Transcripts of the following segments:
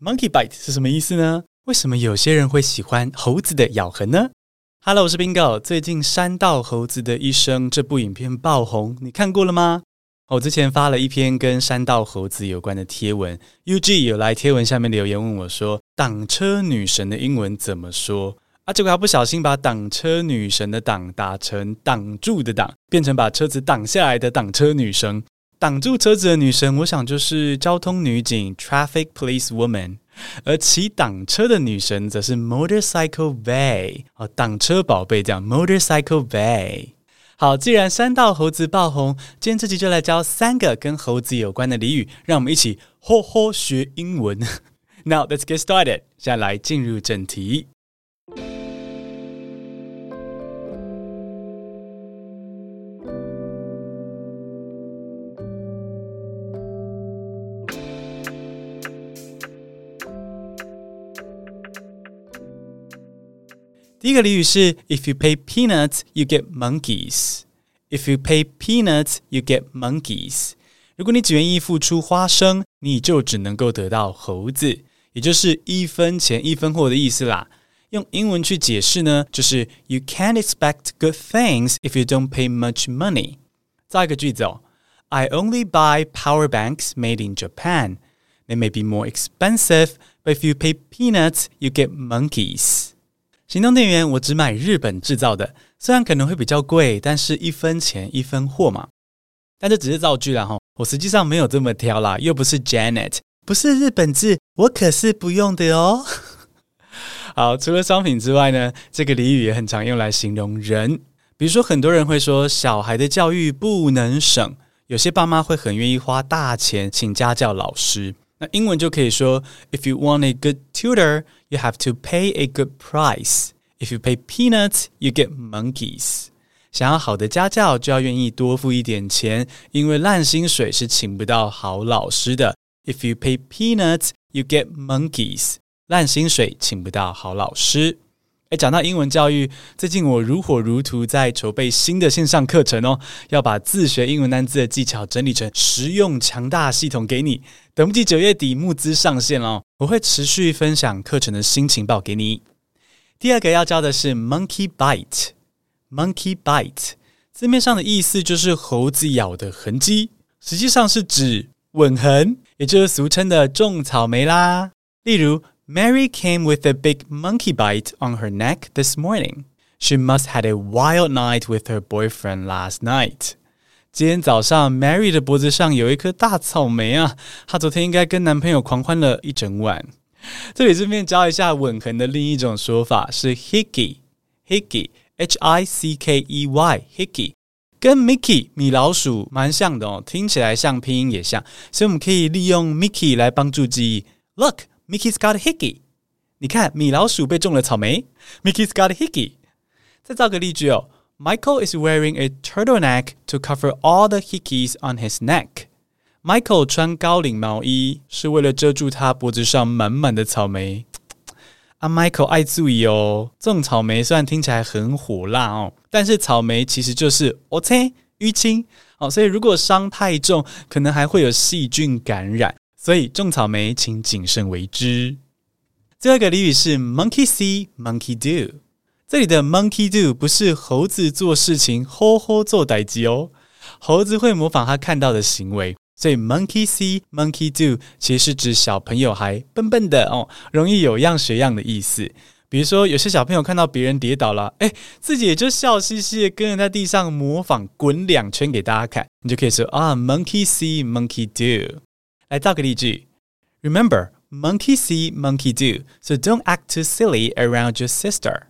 Monkey bite 是什么意思呢？为什么有些人会喜欢猴子的咬痕呢？Hello，我是 Bingo。最近《山道猴子的一生》这部影片爆红，你看过了吗？我之前发了一篇跟山道猴子有关的贴文，UG 有来贴文下面留言问我说：“挡车女神的英文怎么说？”啊，结果他不小心把挡车女神的“挡”打成挡住的“挡”，变成把车子挡下来的挡车女神。挡住车子的女神，我想就是交通女警 （Traffic Police Woman），而骑挡车的女神则是 Motorcycle Bae 哦，挡车宝贝这样 Motorcycle Bae。好，既然山道猴子爆红，今天这集就来教三个跟猴子有关的俚语，让我们一起吼吼学英文。Now let's get started，现在来进入正题。第一个俚语是 "If you pay peanuts, you get monkeys." If you pay peanuts, you get monkeys. 如果你只愿意付出花生，你就只能够得到猴子，也就是一分钱一分货的意思啦。用英文去解释呢，就是 "You can't expect good things if you don't pay much money." 造一个句子哦，I only buy power banks made in Japan. They may be more expensive, but if you pay peanuts, you get monkeys. 行动电源，我只买日本制造的，虽然可能会比较贵，但是一分钱一分货嘛。但这只是造句啦哈，我实际上没有这么挑啦，又不是 Janet，不是日本制，我可是不用的哦。好，除了商品之外呢，这个俚语也很常用来形容人，比如说很多人会说小孩的教育不能省，有些爸妈会很愿意花大钱请家教老师。那英文就可以说，If you want a good tutor, you have to pay a good price. If you pay peanuts, you get monkeys. 想要好的家教，就要愿意多付一点钱，因为烂薪水是请不到好老师的。If you pay peanuts, you get monkeys. 烂薪水请不到好老师。诶，讲到英文教育，最近我如火如荼在筹备新的线上课程哦，要把自学英文单字的技巧整理成实用强大系统给你。等不及九月底募资上线哦，我会持续分享课程的新情报给你。第二个要教的是 monkey bite，monkey bite 字面上的意思就是猴子咬的痕迹，实际上是指吻痕，也就是俗称的种草莓啦。例如。Mary came with a big monkey bite on her neck this morning. She must had a wild night with her boyfriend last night. 今天早上，Mary 的脖子上有一颗大草莓啊！她昨天应该跟男朋友狂欢了一整晚。这里顺便教一下吻痕的另一种说法是 hickey，hickey，H-I-C-K-E-Y，hickey，跟 Mickey 米老鼠蛮像的哦，听起来像，拼音也像，所以我们可以利用 Mickey 来帮助记忆。Look。 Mickey's got a hickey。你看，米老鼠被种了草莓。Mickey's got a hickey。再造个例句哦。Michael is wearing a turtleneck to cover all the hickeys on his neck。Michael 穿高领毛衣是为了遮住他脖子上满满的草莓。啊，Michael 爱注意哦，种草莓虽然听起来很火辣哦，但是草莓其实就是哦切淤青哦，所以如果伤太重，可能还会有细菌感染。 所以种草莓，请谨慎为之。最后一个俚语是 monkey see, monkey do。这里的 monkey do 不是猴子做事情，吼吼做代志哦。猴子会模仿他看到的行为，所以 monkey see, monkey do 其实是指小朋友还笨笨的哦，容易有样学样的意思。比如说，有些小朋友看到别人跌倒了，哎，自己也就笑嘻嘻的跟人在地上模仿滚两圈给大家看，你就可以说啊，monkey see, monkey do。来造个例句，Remember, monkey see, monkey do, so don't act too silly around your sister。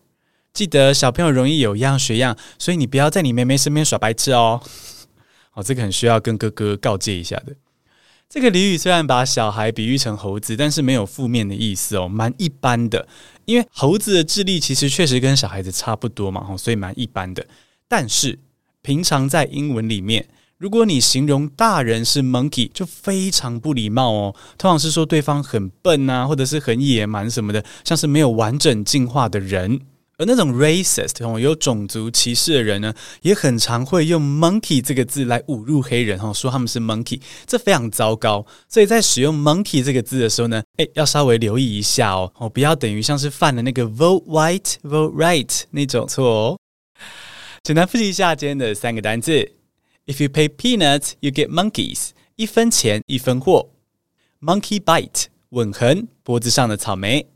记得小朋友容易有样学样，所以你不要在你妹妹身边耍白痴哦。哦，这个很需要跟哥哥告诫一下的。这个俚语虽然把小孩比喻成猴子，但是没有负面的意思哦，蛮一般的。因为猴子的智力其实确实跟小孩子差不多嘛，所以蛮一般的。但是平常在英文里面。如果你形容大人是 monkey，就非常不礼貌哦。通常是说对方很笨啊，或者是很野蛮什么的，像是没有完整进化的人。而那种 racist 哦，有种族歧视的人呢，也很常会用 monkey 这个字来侮辱黑人哈，说他们是 monkey，这非常糟糕。所以在使用 monkey 这个字的时候呢，诶，要稍微留意一下哦，哦，不要等于像是犯了那个 vote white vote right 那种错哦。简单复习一下今天的三个单字：If you pay peanuts, you get monkeys。一分钱一分货。Monkey bite 吻痕，脖子上的草莓。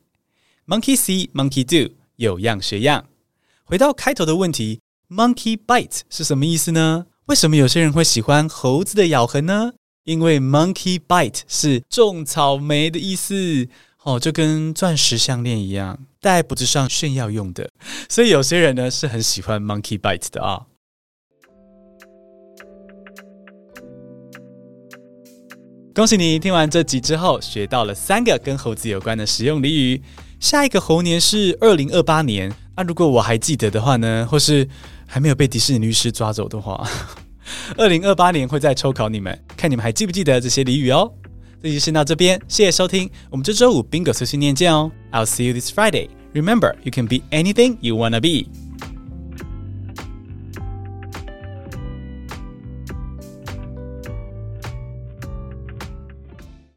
Monkey see, monkey do。有样学样，回到开头的问题，monkey bite 是什么意思呢？为什么有些人会喜欢猴子的咬痕呢？因为 monkey bite 是种草莓的意思，哦，就跟钻石项链一样，戴脖子上炫耀用的。所以有些人呢是很喜欢 monkey bite 的啊。恭喜你听完这集之后，学到了三个跟猴子有关的实用俚语。下一个猴年是二零二八年，那如果我还记得的话呢，或是还没有被迪士尼律师抓走的话，二零二八年会再抽考你们，看你们还记不记得这些俚语哦。这集先到这边，谢谢收听，我们这周五 Bingo 碎碎念见哦。I'll see you this Friday. Remember, you can be anything you wanna be.